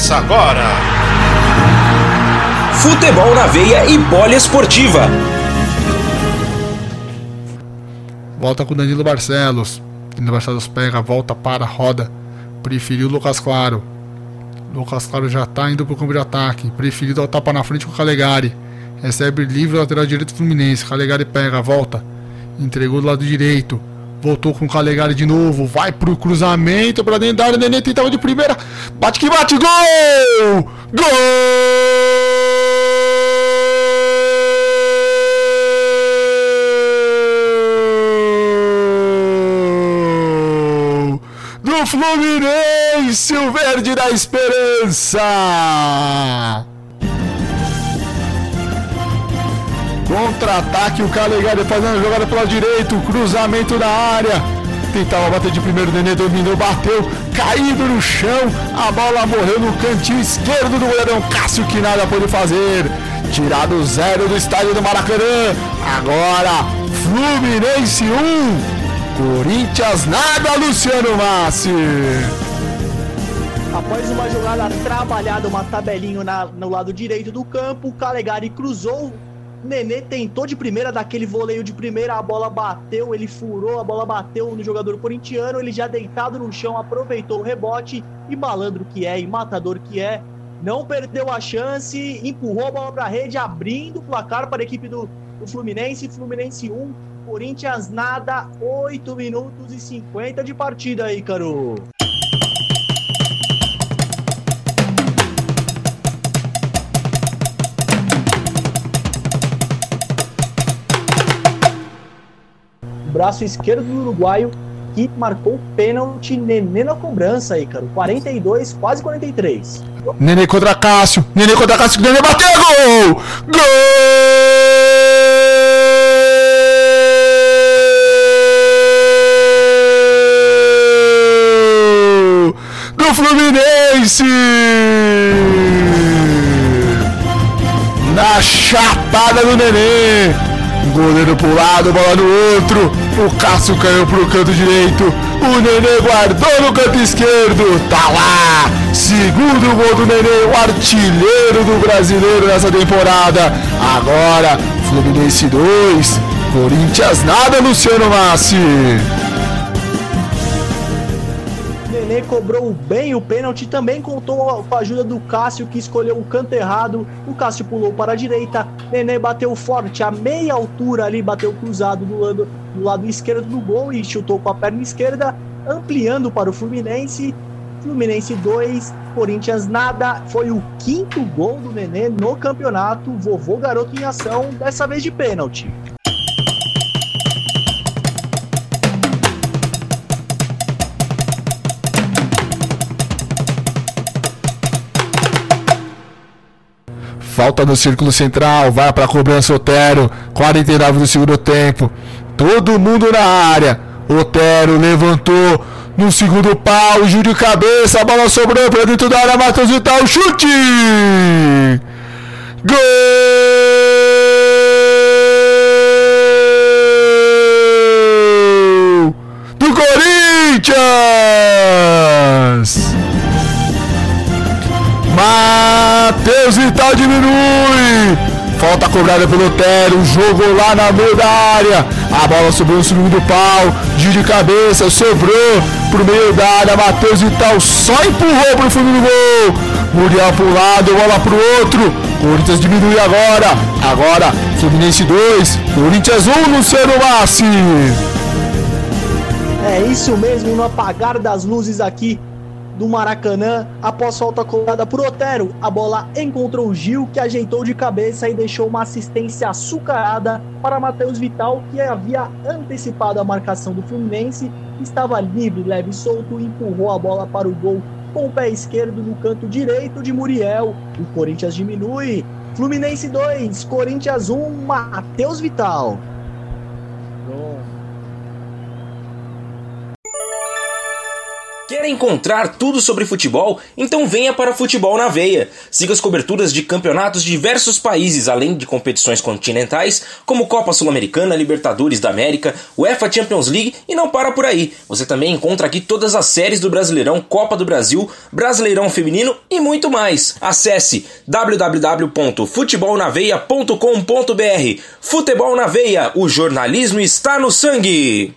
Começa agora! Futebol na veia e poliesportiva. Volta com Danilo Barcelos. Danilo Barcelos pega, volta para, roda. Preferiu o Lucas Claro. Lucas Claro já está indo para o campo de ataque. Preferiu dar o tapa na frente com o Calegari. Recebe livre lateral direito Fluminense. Calegari pega, volta. Entregou do lado direito. Voltou com o Calegari de novo. Vai pro cruzamento para dentro da área. Nenê tentava de primeira. Bate que bate. Gol! Gol! Do Fluminense, o verde da esperança! Contra-ataque, o Calegari fazendo a jogada pela direita, cruzamento na área. Tentava bater de primeiro, Nenê dominou, bateu, caído no chão. A bola morreu no cantinho esquerdo do goleirão Cássio, que nada pôde fazer. Tirado zero do estádio do Maracanã. Agora, Fluminense 1, Corinthians nada, Luciano Massi. Após uma jogada trabalhada, uma tabelinha na, no lado direito do campo, o Calegari cruzou. Nenê tentou de primeira, daquele voleio de primeira, a bola bateu, ele furou, a bola bateu no jogador corintiano, ele já deitado no chão, aproveitou o rebote e malandro que é, e matador que é, não perdeu a chance, empurrou a bola para a rede, abrindo o placar para a equipe do, do Fluminense, Fluminense 1, Corinthians nada, 8 minutos e 50 de partida aí, Caro. Braço esquerdo do uruguaio que marcou pênalti Nenê na cobrança aí, cara. 42, quase 43. Nenê contra Cássio. Nenê contra Cássio. Nenê bateu. Gol! Gol! Do Fluminense! Na chapada do Nenê. Goleiro pro lado, bola no outro. O Cássio caiu pro canto direito. O Nenê guardou no canto esquerdo. Tá lá. Segundo gol do Nenê, o artilheiro do brasileiro nessa temporada. Agora, Fluminense 2, Corinthians nada, Luciano Massi. Nenê cobrou bem o pênalti, também contou com a ajuda do Cássio, que escolheu o canto errado. O Cássio pulou para a direita, Nenê bateu forte, a meia altura ali, bateu cruzado do lado, do lado esquerdo do gol e chutou com a perna esquerda, ampliando para o Fluminense. Fluminense 2, Corinthians nada. Foi o quinto gol do Nenê no campeonato. Vovô garoto em ação, dessa vez de pênalti. Falta no círculo central, vai para cobrança Otero, 49 do segundo tempo. Todo mundo na área. Otero levantou no segundo pau, Júlio cabeça, a bola sobrou para dentro da área, Matheus Vital, chute! Gol! Do Corinthians! Vital diminui. Falta cobrada pelo Otero. Jogou lá na meio da área. A bola subiu no segundo pau. Giro de cabeça. Sobrou pro meio da área. Matheus Vital só empurrou pro fundo do gol. Muriel pro lado. Bola pro outro. Corinthians diminui agora. Agora, Fluminense 2. Corinthians 1. Luciano Massi. É isso mesmo, no apagar das luzes aqui do Maracanã, após falta cobrada por Otero, a bola encontrou o Gil, que ajeitou de cabeça e deixou uma assistência açucarada para Matheus Vital, que havia antecipado a marcação do Fluminense, estava livre, leve e solto e empurrou a bola para o gol com o pé esquerdo no canto direito de Muriel. O Corinthians diminui. Fluminense 2, Corinthians 1, Matheus Vital. Quer encontrar tudo sobre futebol? Então venha para Futebol na Veia. Siga as coberturas de campeonatos de diversos países, além de competições continentais, como Copa Sul-Americana, Libertadores da América, UEFA Champions League e não para por aí. Você também encontra aqui todas as séries do Brasileirão, Copa do Brasil, Brasileirão Feminino e muito mais. Acesse www.futebolnaveia.com.br. Futebol na Veia, o jornalismo está no sangue.